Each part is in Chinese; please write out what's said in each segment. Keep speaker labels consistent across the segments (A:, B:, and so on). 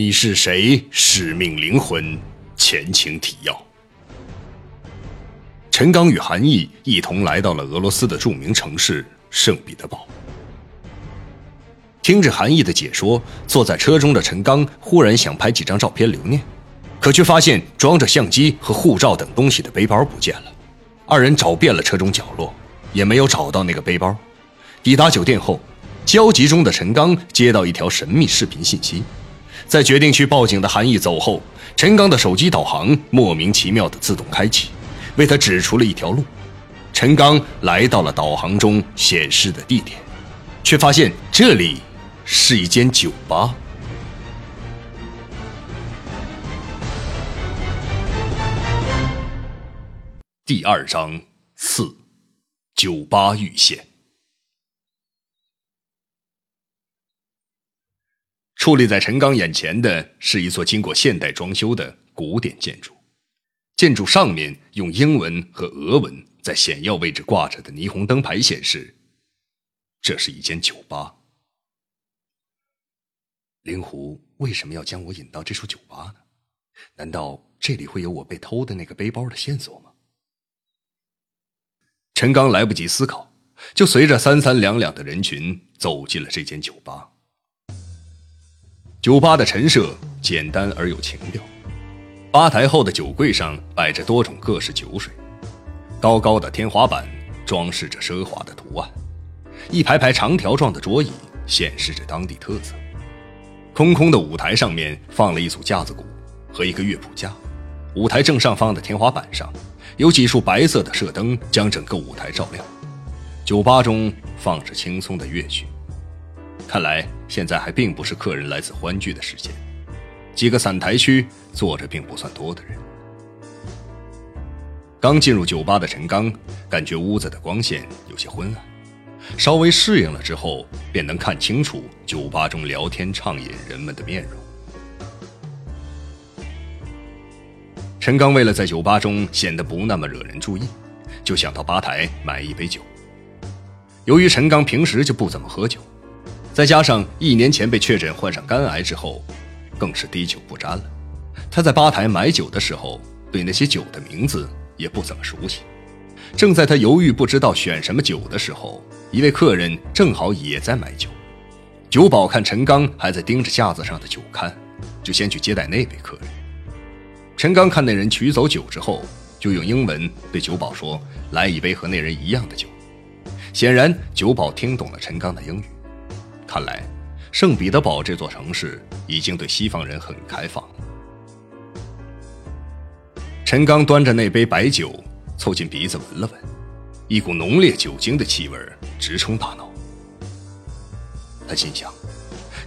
A: 你是谁？使命灵魂，前情提要。陈刚与韩毅一同来到了俄罗斯的著名城市圣彼得堡。听着韩毅的解说，坐在车中的陈刚忽然想拍几张照片留念，可却发现装着相机和护照等东西的背包不见了。二人找遍了车中角落，也没有找到那个背包。抵达酒店后，焦急中的陈刚接到一条神秘视频信息。在决定去报警的韩毅走后，陈刚的手机导航莫名其妙的自动开启，为他指出了一条路。陈刚来到了导航中显示的地点，却发现这里是一间酒吧。第二章四，酒吧遇险。矗立在陈刚眼前的是一座经过现代装修的古典建筑，建筑上面用英文和俄文在显要位置挂着的霓虹灯牌显示，这是一间酒吧。灵狐为什么要将我引到这处酒吧呢？难道这里会有我被偷的那个背包的线索吗？陈刚来不及思考，就随着三三两两的人群走进了这间酒吧。酒吧的陈设简单而有情调，吧台后的酒柜上摆着多种各式酒水，高高的天花板装饰着奢华的图案，一排排长条状的桌椅显示着当地特色。空空的舞台上面放了一组架子鼓和一个乐谱架，舞台正上方的天花板上有几束白色的射灯将整个舞台照亮。酒吧中放着轻松的乐曲。看来现在还并不是客人来此欢聚的时间，几个散台区坐着并不算多的人。刚进入酒吧的陈刚感觉屋子的光线有些昏暗，稍微适应了之后，便能看清楚酒吧中聊天畅饮人们的面容。陈刚为了在酒吧中显得不那么惹人注意，就想到吧台买一杯酒。由于陈刚平时就不怎么喝酒。再加上一年前被确诊患上肝癌之后，更是滴酒不沾了。他在吧台买酒的时候，对那些酒的名字也不怎么熟悉。正在他犹豫不知道选什么酒的时候，一位客人正好也在买酒。酒保看陈刚还在盯着架子上的酒看，就先去接待那位客人。陈刚看那人取走酒之后，就用英文对酒保说：“来一杯和那人一样的酒。”显然，酒保听懂了陈刚的英语。看来，圣彼得堡这座城市已经对西方人很开放。陈刚端着那杯白酒，凑近鼻子闻了闻，一股浓烈酒精的气味直冲大脑。他心想：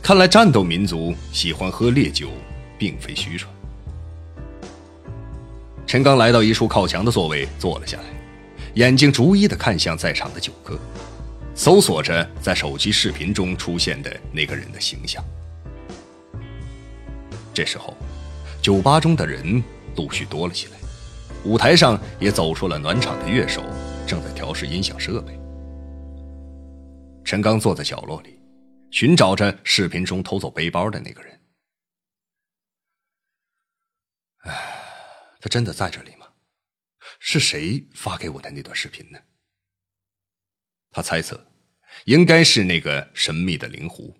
A: 看来战斗民族喜欢喝烈酒，并非虚传。陈刚来到一处靠墙的座位坐了下来，眼睛逐一的看向在场的酒客。搜索着在手机视频中出现的那个人的形象。这时候，酒吧中的人陆续多了起来，舞台上也走出了暖场的乐手，正在调试音响设备。陈刚坐在角落里，寻找着视频中偷走背包的那个人。唉，他真的在这里吗？是谁发给我的那段视频呢？他猜测，应该是那个神秘的灵狐。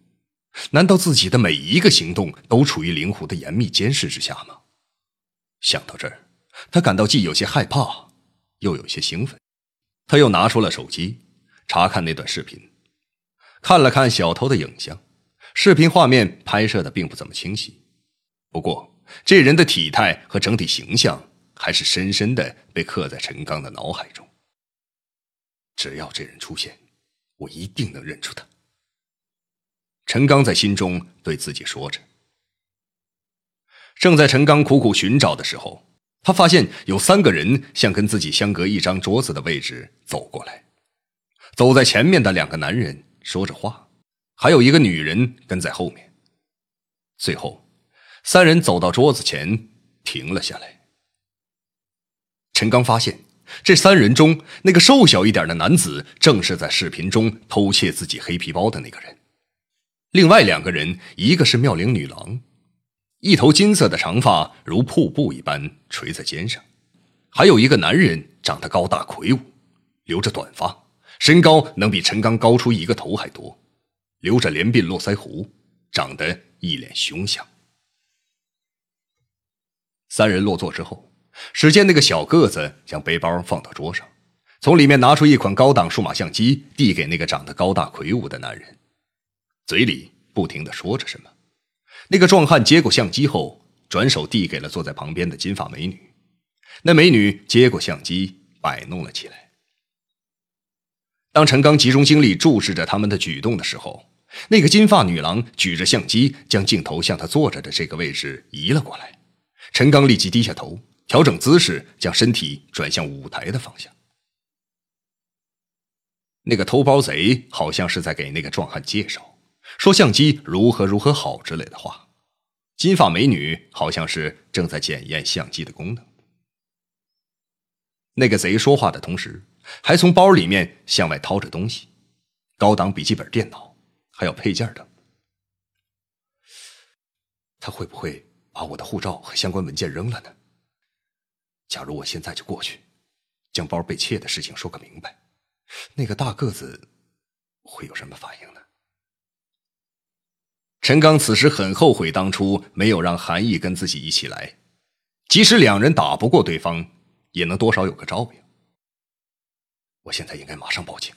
A: 难道自己的每一个行动都处于灵狐的严密监视之下吗？想到这儿，他感到既有些害怕，又有些兴奋。他又拿出了手机，查看那段视频，看了看小偷的影像。视频画面拍摄的并不怎么清晰，不过这人的体态和整体形象还是深深的被刻在陈刚的脑海中。只要这人出现，我一定能认出他。陈刚在心中对自己说着。正在陈刚苦苦寻找的时候，他发现有三个人向跟自己相隔一张桌子的位置走过来。走在前面的两个男人说着话，还有一个女人跟在后面。最后，三人走到桌子前停了下来。陈刚发现。这三人中，那个瘦小一点的男子正是在视频中偷窃自己黑皮包的那个人。另外两个人，一个是妙龄女郎，一头金色的长发如瀑布一般垂在肩上，还有一个男人长得高大魁梧，留着短发，身高能比陈刚高出一个头还多，留着连鬓络腮胡，长得一脸凶相。三人落座之后，只见那个小个子将背包放到桌上，从里面拿出一款高档数码相机，递给那个长得高大魁梧的男人，嘴里不停的说着什么。那个壮汉接过相机后，转手递给了坐在旁边的金发美女。那美女接过相机，摆弄了起来。当陈刚集中精力注视着他们的举动的时候，那个金发女郎举着相机，将镜头向他坐着的这个位置移了过来。陈刚立即低下头，调整姿势，将身体转向舞台的方向。那个偷包贼好像是在给那个壮汉介绍，说相机如何如何好之类的话。金发美女好像是正在检验相机的功能。那个贼说话的同时，还从包里面向外掏着东西，高档笔记本电脑，还有配件等。他会不会？把我的护照和相关文件扔了呢？假如我现在就过去，将包被窃的事情说个明白，那个大个子会有什么反应呢？陈刚此时很后悔当初没有让韩毅跟自己一起来，即使两人打不过对方，也能多少有个照应。我现在应该马上报警，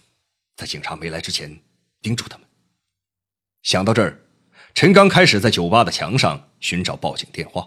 A: 在警察没来之前盯住他们。想到这儿。陈刚开始在酒吧的墙上寻找报警电话。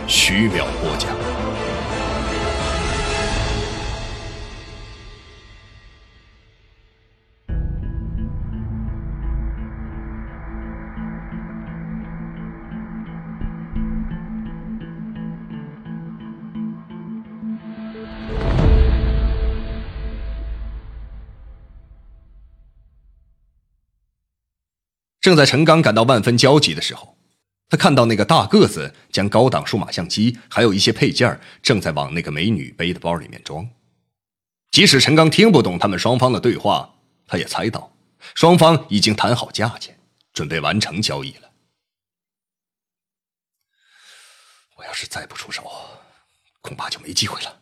A: 徐淼播讲。正在陈刚感到万分焦急的时候，他看到那个大个子将高档数码相机还有一些配件正在往那个美女背的包里面装。即使陈刚听不懂他们双方的对话，他也猜到双方已经谈好价钱，准备完成交易了。我要是再不出手，恐怕就没机会了。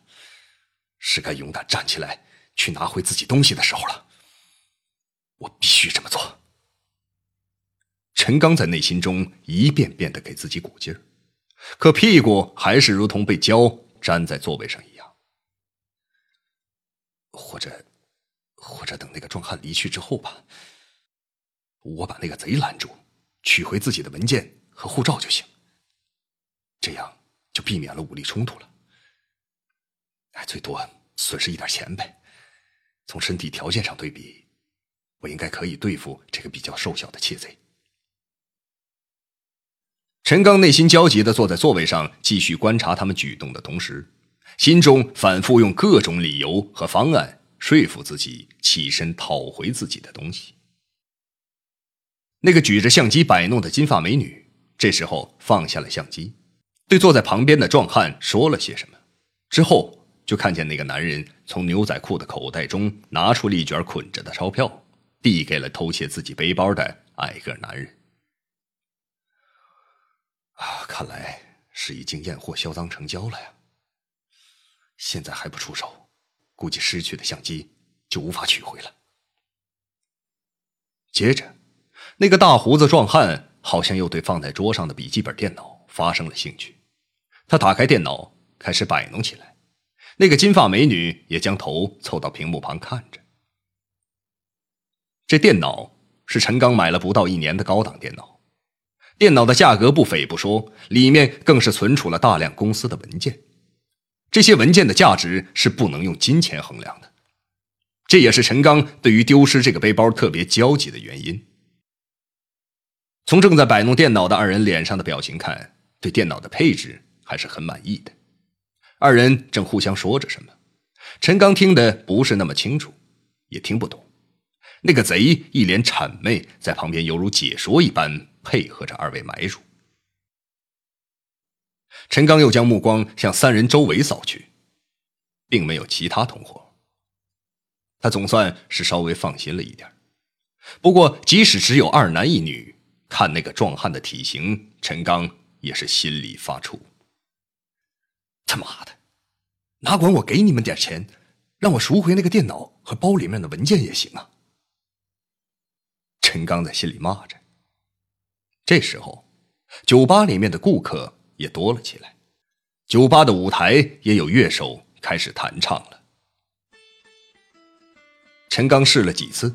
A: 是该勇敢站起来去拿回自己东西的时候了。我必须这么做。陈刚在内心中一遍遍的给自己鼓劲儿，可屁股还是如同被胶粘在座位上一样。或者，或者等那个壮汉离去之后吧，我把那个贼拦住，取回自己的文件和护照就行。这样就避免了武力冲突了。哎，最多损失一点钱呗。从身体条件上对比，我应该可以对付这个比较瘦小的窃贼。陈刚内心焦急的坐在座位上，继续观察他们举动的同时，心中反复用各种理由和方案说服自己起身讨回自己的东西。那个举着相机摆弄的金发美女，这时候放下了相机，对坐在旁边的壮汉说了些什么，之后就看见那个男人从牛仔裤的口袋中拿出了一卷捆着的钞票，递给了偷窃自己背包的矮个男人。啊，看来是已经验货销赃成交了呀。现在还不出手，估计失去的相机就无法取回了。接着，那个大胡子壮汉好像又对放在桌上的笔记本电脑发生了兴趣，他打开电脑开始摆弄起来。那个金发美女也将头凑到屏幕旁看着。这电脑是陈刚买了不到一年的高档电脑。电脑的价格不菲不说，里面更是存储了大量公司的文件，这些文件的价值是不能用金钱衡量的，这也是陈刚对于丢失这个背包特别焦急的原因。从正在摆弄电脑的二人脸上的表情看，对电脑的配置还是很满意的。二人正互相说着什么，陈刚听得不是那么清楚，也听不懂。那个贼一脸谄媚，在旁边犹如解说一般配合着二位买主。陈刚又将目光向三人周围扫去，并没有其他同伙。他总算是稍微放心了一点。不过，即使只有二男一女，看那个壮汉的体型，陈刚也是心里发怵。他妈的，哪管我给你们点钱，让我赎回那个电脑和包里面的文件也行啊！陈刚在心里骂着。这时候，酒吧里面的顾客也多了起来，酒吧的舞台也有乐手开始弹唱了。陈刚试了几次，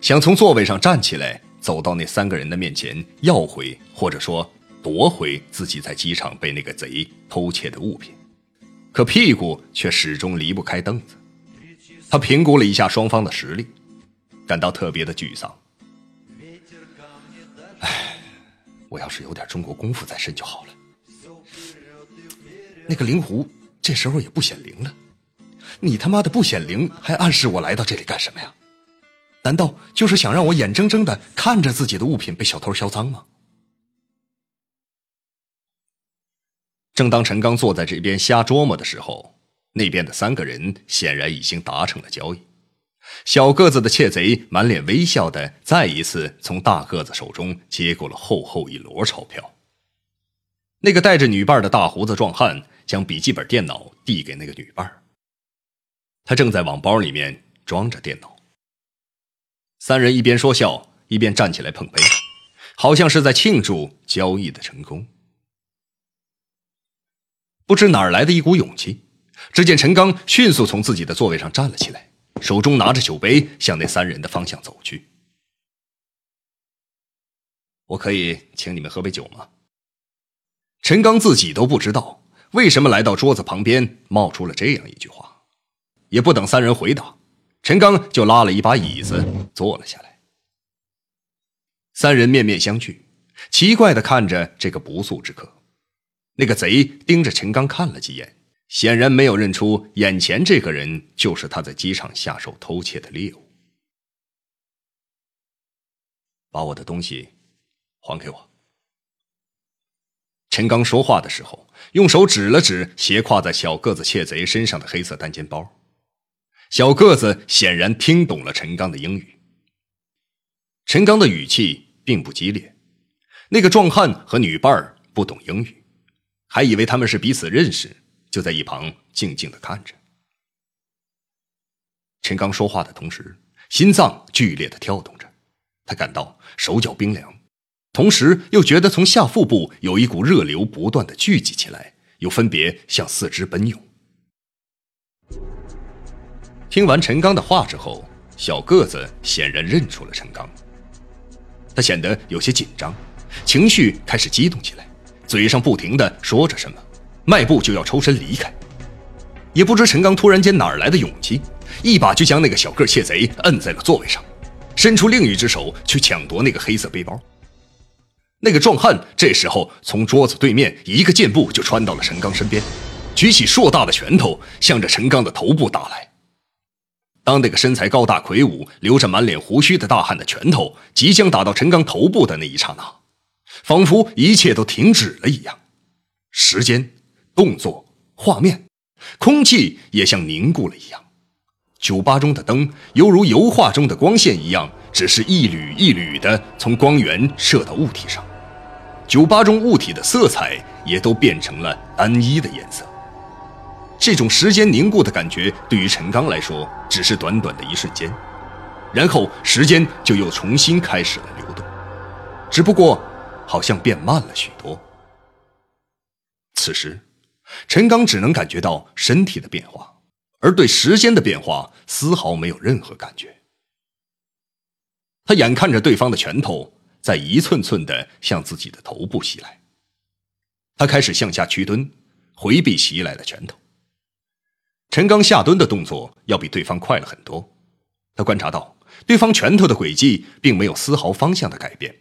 A: 想从座位上站起来，走到那三个人的面前要回或者说夺回自己在机场被那个贼偷窃的物品，可屁股却始终离不开凳子。他评估了一下双方的实力，感到特别的沮丧。我要是有点中国功夫在身就好了。那个灵狐这时候也不显灵了，你他妈的不显灵，还暗示我来到这里干什么呀？难道就是想让我眼睁睁的看着自己的物品被小偷销赃吗？正当陈刚坐在这边瞎琢磨的时候，那边的三个人显然已经达成了交易。小个子的窃贼满脸微笑的再一次从大个子手中接过了厚厚一摞钞票。那个带着女伴的大胡子壮汉将笔记本电脑递给那个女伴，他正在往包里面装着电脑。三人一边说笑一边站起来碰杯，好像是在庆祝交易的成功。不知哪儿来的一股勇气，只见陈刚迅速从自己的座位上站了起来。手中拿着酒杯，向那三人的方向走去。我可以请你们喝杯酒吗？陈刚自己都不知道为什么来到桌子旁边，冒出了这样一句话。也不等三人回答，陈刚就拉了一把椅子坐了下来。三人面面相觑，奇怪的看着这个不速之客。那个贼盯着陈刚看了几眼。显然没有认出眼前这个人就是他在机场下手偷窃的猎物。把我的东西还给我。陈刚说话的时候，用手指了指斜挎在小个子窃贼身上的黑色单肩包。小个子显然听懂了陈刚的英语。陈刚的语气并不激烈。那个壮汉和女伴不懂英语，还以为他们是彼此认识。就在一旁静静的看着。陈刚说话的同时，心脏剧烈的跳动着，他感到手脚冰凉，同时又觉得从下腹部有一股热流不断的聚集起来，又分别向四肢奔涌。听完陈刚的话之后，小个子显然认出了陈刚，他显得有些紧张，情绪开始激动起来，嘴上不停的说着什么。迈步就要抽身离开，也不知陈刚突然间哪儿来的勇气，一把就将那个小个窃贼摁在了座位上，伸出另一只手去抢夺那个黑色背包。那个壮汉这时候从桌子对面一个箭步就穿到了陈刚身边，举起硕大的拳头向着陈刚的头部打来。当那个身材高大魁梧、留着满脸胡须的大汉的拳头即将打到陈刚头部的那一刹那，仿佛一切都停止了一样，时间。动作、画面、空气也像凝固了一样，酒吧中的灯犹如油画中的光线一样，只是一缕一缕的从光源射到物体上。酒吧中物体的色彩也都变成了单一的颜色。这种时间凝固的感觉对于陈刚来说，只是短短的一瞬间，然后时间就又重新开始了流动，只不过好像变慢了许多。此时。陈刚只能感觉到身体的变化，而对时间的变化丝毫没有任何感觉。他眼看着对方的拳头在一寸寸的向自己的头部袭来，他开始向下屈蹲，回避袭来的拳头。陈刚下蹲的动作要比对方快了很多，他观察到对方拳头的轨迹并没有丝毫方向的改变，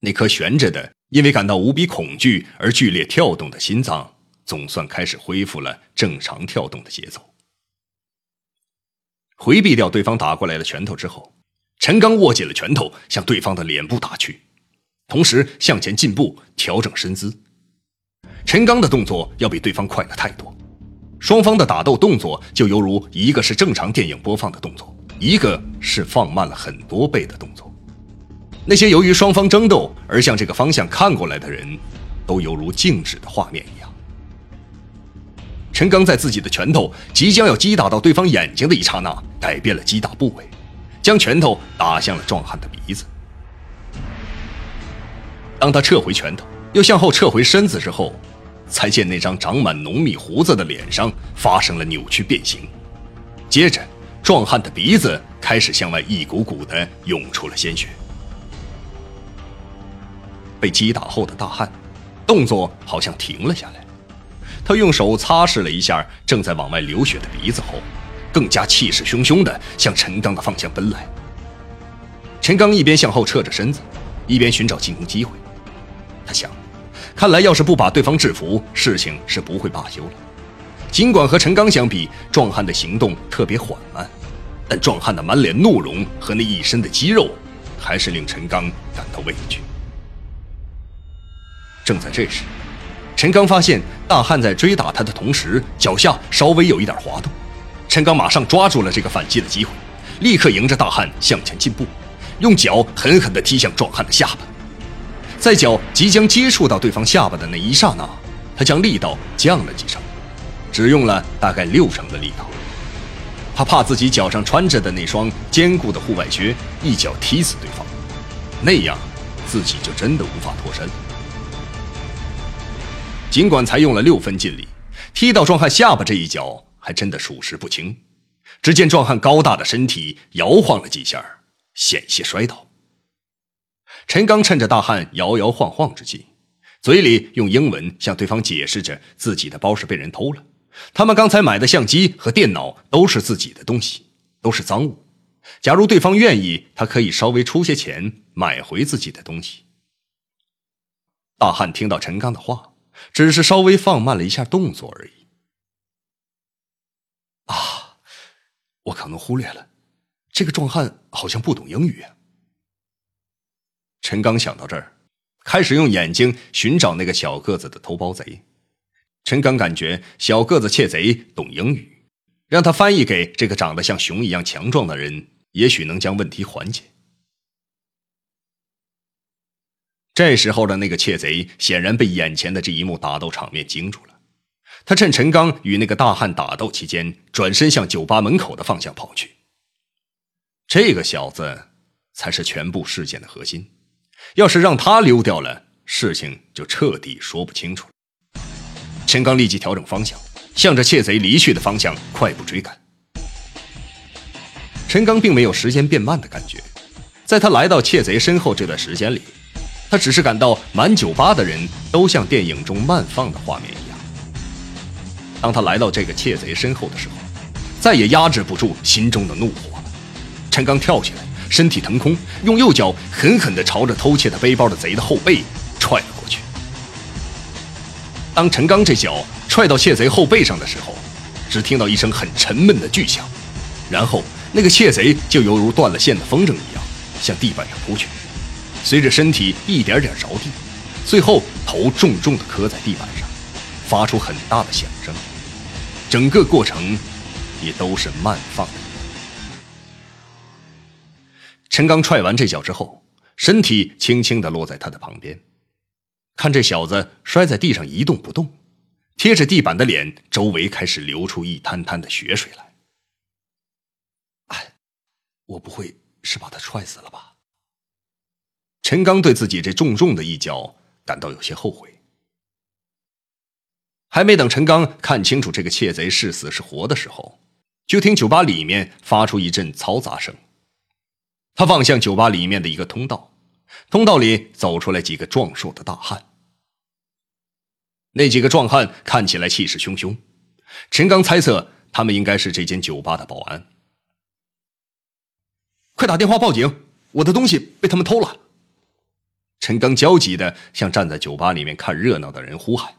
A: 那颗悬着的、因为感到无比恐惧而剧烈跳动的心脏，总算开始恢复了正常跳动的节奏。回避掉对方打过来的拳头之后，陈刚握紧了拳头，向对方的脸部打去，同时向前进步，调整身姿。陈刚的动作要比对方快了太多，双方的打斗动作就犹如一个是正常电影播放的动作，一个是放慢了很多倍的动作。那些由于双方争斗而向这个方向看过来的人，都犹如静止的画面一样。陈刚在自己的拳头即将要击打到对方眼睛的一刹那，改变了击打部位，将拳头打向了壮汉的鼻子。当他撤回拳头，又向后撤回身子之后，才见那张长满浓密胡子的脸上发生了扭曲变形，接着壮汉的鼻子开始向外一股股的涌出了鲜血。被击打后的大汉，动作好像停了下来。他用手擦拭了一下正在往外流血的鼻子后，更加气势汹汹地向陈刚的方向奔来。陈刚一边向后撤着身子，一边寻找进攻机会。他想，看来要是不把对方制服，事情是不会罢休了。尽管和陈刚相比，壮汉的行动特别缓慢，但壮汉的满脸怒容和那一身的肌肉，还是令陈刚感到畏惧。正在这时，陈刚发现大汉在追打他的同时，脚下稍微有一点滑动。陈刚马上抓住了这个反击的机会，立刻迎着大汉向前进步，用脚狠狠地踢向壮汉的下巴。在脚即将接触到对方下巴的那一刹那，他将力道降了几成，只用了大概六成的力道。他怕自己脚上穿着的那双坚固的户外靴一脚踢死对方，那样自己就真的无法脱身。尽管才用了六分劲力，踢到壮汉下巴这一脚还真的属实不轻。只见壮汉高大的身体摇晃了几下，险些摔倒。陈刚趁着大汉摇摇晃晃之际，嘴里用英文向对方解释着自己的包是被人偷了，他们刚才买的相机和电脑都是自己的东西，都是赃物。假如对方愿意，他可以稍微出些钱买回自己的东西。大汉听到陈刚的话。只是稍微放慢了一下动作而已。啊，我可能忽略了，这个壮汉好像不懂英语。陈刚想到这儿，开始用眼睛寻找那个小个子的偷包贼。陈刚感觉小个子窃贼懂英语，让他翻译给这个长得像熊一样强壮的人，也许能将问题缓解。这时候的那个窃贼显然被眼前的这一幕打斗场面惊住了，他趁陈刚与那个大汉打斗期间，转身向酒吧门口的方向跑去。这个小子才是全部事件的核心，要是让他溜掉了，事情就彻底说不清楚了。陈刚立即调整方向，向着窃贼离去的方向快步追赶。陈刚并没有时间变慢的感觉，在他来到窃贼身后这段时间里。他只是感到满酒吧的人都像电影中慢放的画面一样。当他来到这个窃贼身后的时候，再也压制不住心中的怒火了。陈刚跳起来，身体腾空，用右脚狠狠地朝着偷窃的背包的贼的后背踹了过去。当陈刚这脚踹到窃贼后背上的时候，只听到一声很沉闷的巨响，然后那个窃贼就犹如断了线的风筝一样向地板上扑去。随着身体一点点着地，最后头重重地磕在地板上，发出很大的响声。整个过程也都是慢放的。陈刚踹完这脚之后，身体轻轻地落在他的旁边，看这小子摔在地上一动不动，贴着地板的脸周围开始流出一滩滩的血水来。哎，我不会是把他踹死了吧？陈刚对自己这重重的一脚感到有些后悔。还没等陈刚看清楚这个窃贼是死是活的时候，就听酒吧里面发出一阵嘈杂声。他望向酒吧里面的一个通道，通道里走出来几个壮硕的大汉。那几个壮汉看起来气势汹汹，陈刚猜测他们应该是这间酒吧的保安。快打电话报警！我的东西被他们偷了。陈刚焦急的向站在酒吧里面看热闹的人呼喊。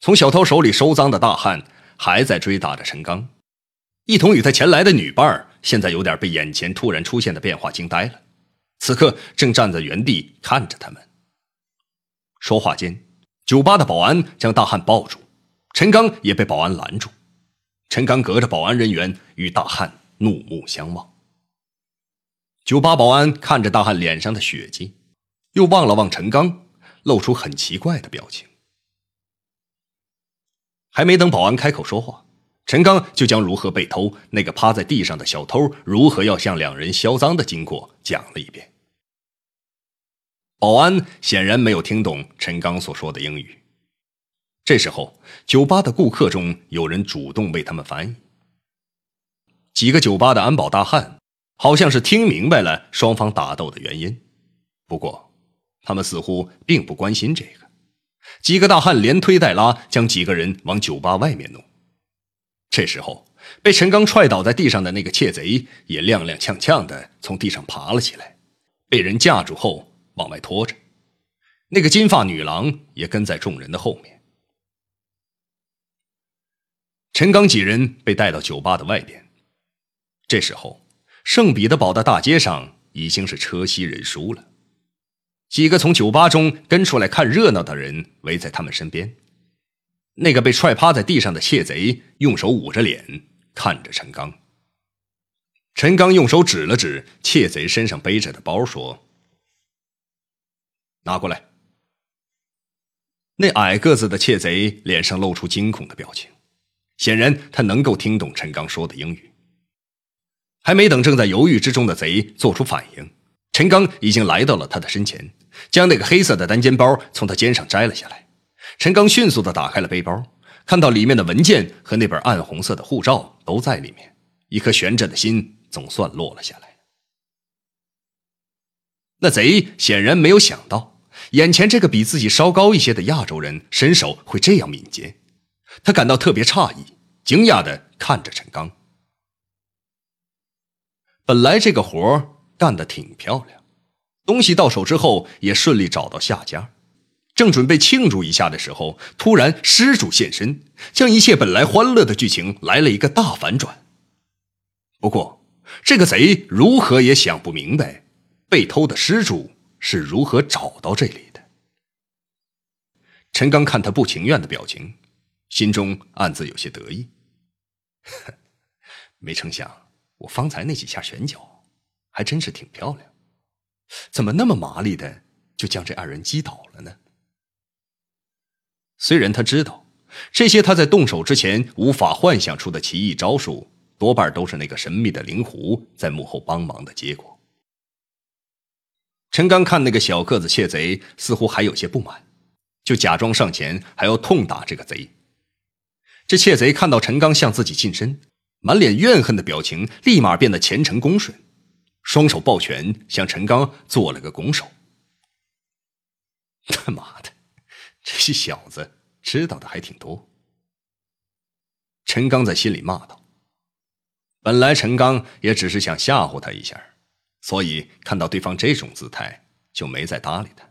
A: 从小偷手里收赃的大汉还在追打着陈刚，一同与他前来的女伴现在有点被眼前突然出现的变化惊呆了，此刻正站在原地看着他们。说话间，酒吧的保安将大汉抱住，陈刚也被保安拦住。陈刚隔着保安人员与大汉怒目相望。酒吧保安看着大汉脸上的血迹，又望了望陈刚，露出很奇怪的表情。还没等保安开口说话，陈刚就将如何被偷、那个趴在地上的小偷如何要向两人销赃的经过讲了一遍。保安显然没有听懂陈刚所说的英语。这时候，酒吧的顾客中有人主动为他们翻译。几个酒吧的安保大汉好像是听明白了双方打斗的原因，不过他们似乎并不关心这个。几个大汉连推带拉将几个人往酒吧外面弄。这时候，被陈刚踹倒在地上的那个窃贼也踉踉跄跄的从地上爬了起来，被人架住后。往外拖着，那个金发女郎也跟在众人的后面。陈刚几人被带到酒吧的外边。这时候，圣彼得堡的大街上已经是车稀人疏了。几个从酒吧中跟出来看热闹的人围在他们身边。那个被踹趴在地上的窃贼用手捂着脸看着陈刚。陈刚用手指了指窃贼身上背着的包，说。拿过来。那矮个子的窃贼脸上露出惊恐的表情，显然他能够听懂陈刚说的英语。还没等正在犹豫之中的贼做出反应，陈刚已经来到了他的身前，将那个黑色的单肩包从他肩上摘了下来。陈刚迅速的打开了背包，看到里面的文件和那本暗红色的护照都在里面，一颗悬着的心总算落了下来。那贼显然没有想到，眼前这个比自己稍高一些的亚洲人身手会这样敏捷，他感到特别诧异，惊讶的看着陈刚。本来这个活干得挺漂亮，东西到手之后也顺利找到下家，正准备庆祝一下的时候，突然失主现身，将一切本来欢乐的剧情来了一个大反转。不过，这个贼如何也想不明白。被偷的失主是如何找到这里的？陈刚看他不情愿的表情，心中暗自有些得意。没成想，我方才那几下拳脚，还真是挺漂亮。怎么那么麻利的就将这二人击倒了呢？虽然他知道，这些他在动手之前无法幻想出的奇异招数，多半都是那个神秘的灵狐在幕后帮忙的结果。陈刚看那个小个子窃贼，似乎还有些不满，就假装上前还要痛打这个贼。这窃贼看到陈刚向自己近身，满脸怨恨的表情立马变得虔诚恭顺，双手抱拳向陈刚做了个拱手。他妈的，这些小子知道的还挺多。陈刚在心里骂道：“本来陈刚也只是想吓唬他一下。”所以看到对方这种姿态，就没再搭理他。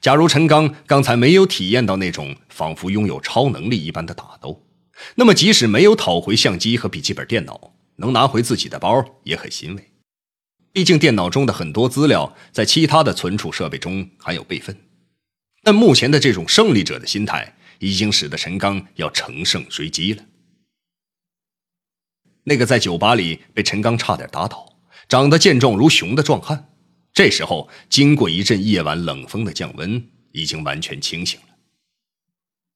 A: 假如陈刚刚才没有体验到那种仿佛拥有超能力一般的打斗，那么即使没有讨回相机和笔记本电脑，能拿回自己的包也很欣慰。毕竟电脑中的很多资料在其他的存储设备中还有备份。但目前的这种胜利者的心态，已经使得陈刚要乘胜追击了。那个在酒吧里被陈刚差点打倒、长得健壮如熊的壮汉，这时候经过一阵夜晚冷风的降温，已经完全清醒了，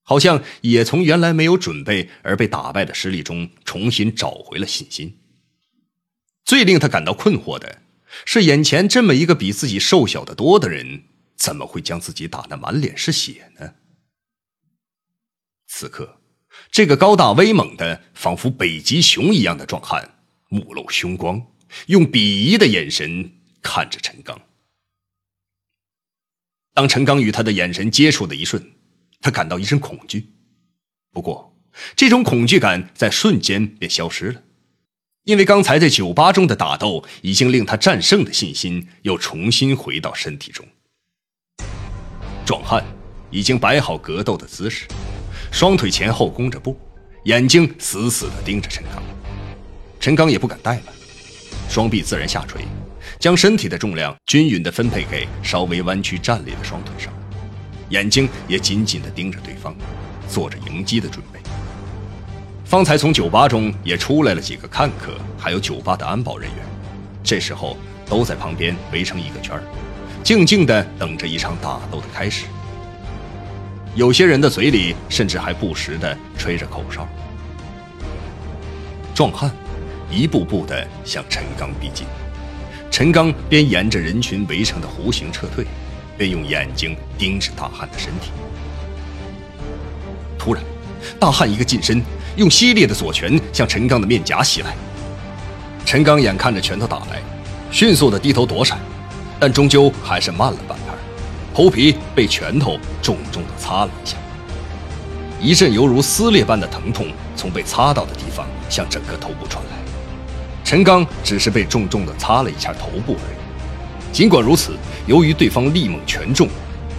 A: 好像也从原来没有准备而被打败的失利中重新找回了信心。最令他感到困惑的是，眼前这么一个比自己瘦小的多的人，怎么会将自己打得满脸是血呢？此刻。这个高大威猛的，仿佛北极熊一样的壮汉，目露凶光，用鄙夷的眼神看着陈刚。当陈刚与他的眼神接触的一瞬，他感到一阵恐惧。不过，这种恐惧感在瞬间便消失了，因为刚才在酒吧中的打斗已经令他战胜的信心又重新回到身体中。壮汉已经摆好格斗的姿势，双腿前后弓着步，眼睛死死地盯着陈刚。陈刚也不敢怠慢，双臂自然下垂，将身体的重量均匀地分配给稍微弯曲站立的双腿上，眼睛也紧紧地盯着对方，做着迎击的准备。方才从酒吧中也出来了几个看客，还有酒吧的安保人员，这时候都在旁边围成一个圈，静静地等着一场打斗的开始。有些人的嘴里甚至还不时地吹着口哨。壮汉一步步地向陈刚逼近，陈刚边沿着人群围成的弧形撤退，便用眼睛盯着大汉的身体。突然，大汉一个近身。用犀利的左拳向陈刚的面颊袭来，陈刚眼看着拳头打来，迅速的低头躲闪，但终究还是慢了半拍，头皮被拳头重重的擦了一下，一阵犹如撕裂般的疼痛从被擦到的地方向整个头部传来。陈刚只是被重重的擦了一下头部而已，尽管如此，由于对方力猛拳重，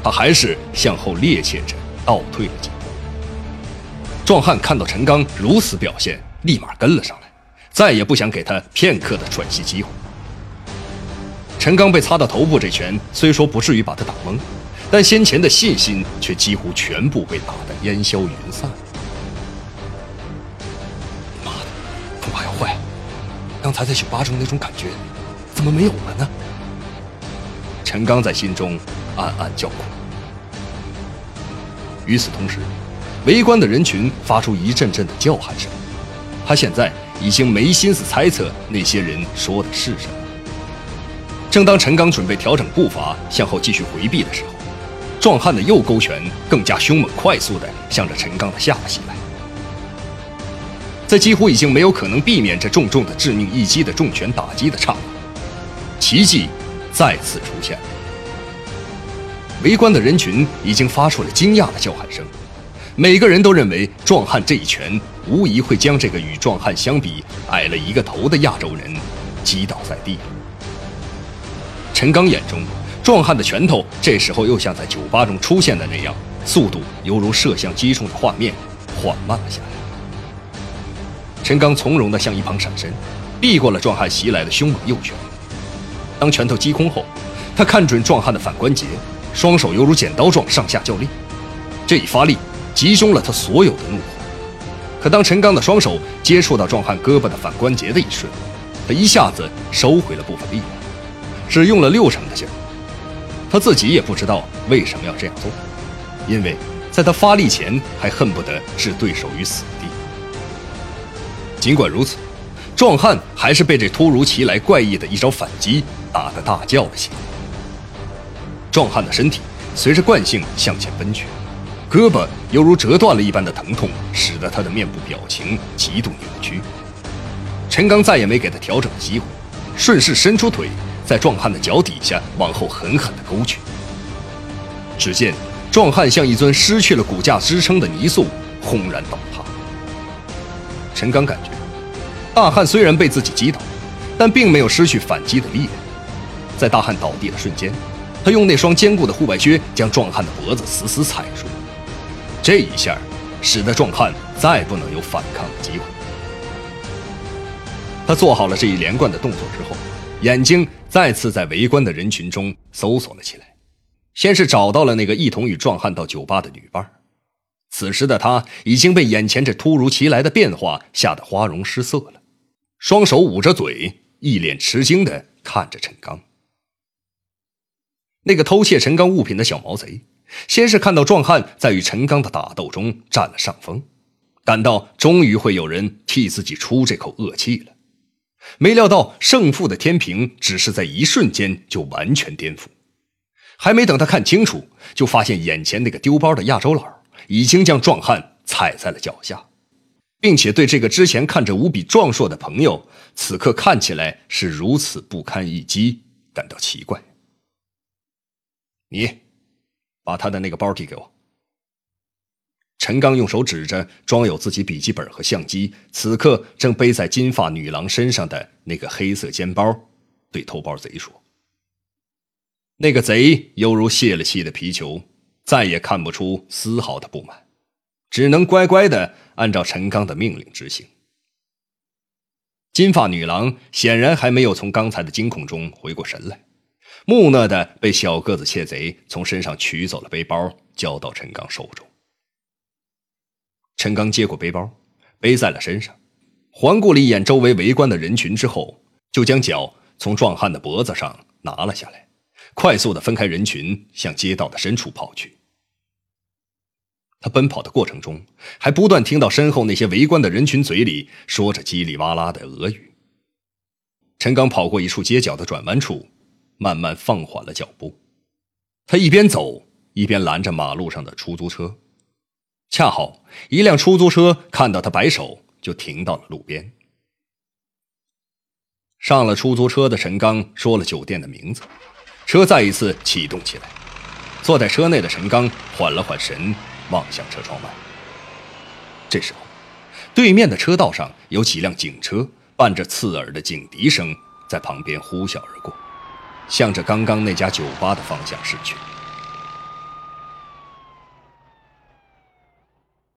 A: 他还是向后趔趄着倒退了几步。壮汉看到陈刚如此表现，立马跟了上来，再也不想给他片刻的喘息机会。陈刚被擦到头部这拳，虽说不至于把他打懵，但先前的信心却几乎全部被打得烟消云散。妈的，恐怕要坏了！刚才在酒吧中那种感觉，怎么没有了呢？陈刚在心中暗暗叫苦。与此同时。围观的人群发出一阵阵的叫喊声，他现在已经没心思猜测那些人说的是什么。正当陈刚准备调整步伐向后继续回避的时候，壮汉的右勾拳更加凶猛快速地向着陈刚的下巴袭来。在几乎已经没有可能避免这重重的致命一击的重拳打击的刹那，奇迹再次出现。围观的人群已经发出了惊讶的叫喊声。每个人都认为壮汉这一拳无疑会将这个与壮汉相比矮了一个头的亚洲人击倒在地。陈刚眼中，壮汉的拳头这时候又像在酒吧中出现的那样，速度犹如摄像机中的画面，缓慢了下来。陈刚从容地向一旁闪身，避过了壮汉袭来的凶猛右拳。当拳头击空后，他看准壮汉的反关节，双手犹如剪刀状上下较力，这一发力。集中了他所有的怒火，可当陈刚的双手接触到壮汉胳膊的反关节的一瞬，他一下子收回了部分力量，只用了六成的劲儿。他自己也不知道为什么要这样做，因为在他发力前还恨不得置对手于死地。尽管如此，壮汉还是被这突如其来怪异的一招反击打得大叫了起来。壮汉的身体随着惯性向前奔去。胳膊犹如折断了一般的疼痛，使得他的面部表情极度扭曲。陈刚再也没给他调整的机会，顺势伸出腿，在壮汉的脚底下往后狠狠地勾去。只见壮汉像一尊失去了骨架支撑的泥塑，轰然倒塌。陈刚感觉，大汉虽然被自己击倒，但并没有失去反击的力量。在大汉倒地的瞬间，他用那双坚固的护外靴将壮汉的脖子死死踩住。这一下，使得壮汉再不能有反抗的机会。他做好了这一连贯的动作之后，眼睛再次在围观的人群中搜索了起来。先是找到了那个一同与壮汉到酒吧的女伴，此时的他已经被眼前这突如其来的变化吓得花容失色了，双手捂着嘴，一脸吃惊地看着陈刚。那个偷窃陈刚物品的小毛贼。先是看到壮汉在与陈刚的打斗中占了上风，感到终于会有人替自己出这口恶气了。没料到胜负的天平只是在一瞬间就完全颠覆，还没等他看清楚，就发现眼前那个丢包的亚洲佬已经将壮汉踩在了脚下，并且对这个之前看着无比壮硕的朋友，此刻看起来是如此不堪一击，感到奇怪。你。把他的那个包递给我。陈刚用手指着装有自己笔记本和相机，此刻正背在金发女郎身上的那个黑色肩包，对偷包贼说：“那个贼犹如泄了气的皮球，再也看不出丝毫的不满，只能乖乖的按照陈刚的命令执行。”金发女郎显然还没有从刚才的惊恐中回过神来，木讷的被小个子窃贼从身上取走了背包，交到陈刚手中。陈刚接过背包，背在了身上，环顾了一眼周围围观的人群之后，就将脚从壮汉的脖子上拿了下来，快速的分开人群，向街道的深处跑去。他奔跑的过程中，还不断听到身后那些围观的人群嘴里说着叽里哇啦的俄语。陈刚跑过一处街角的转弯处，慢慢放缓了脚步，他一边走一边拦着马路上的出租车。恰好一辆出租车看到他摆手，就停到了路边。上了出租车的陈刚说了酒店的名字，车再一次启动起来。坐在车内的陈刚缓了缓神，望向车窗外。这时候，对面的车道上有几辆警车，伴着刺耳的警笛声，在旁边呼啸而过，向着刚刚那家酒吧的方向驶去。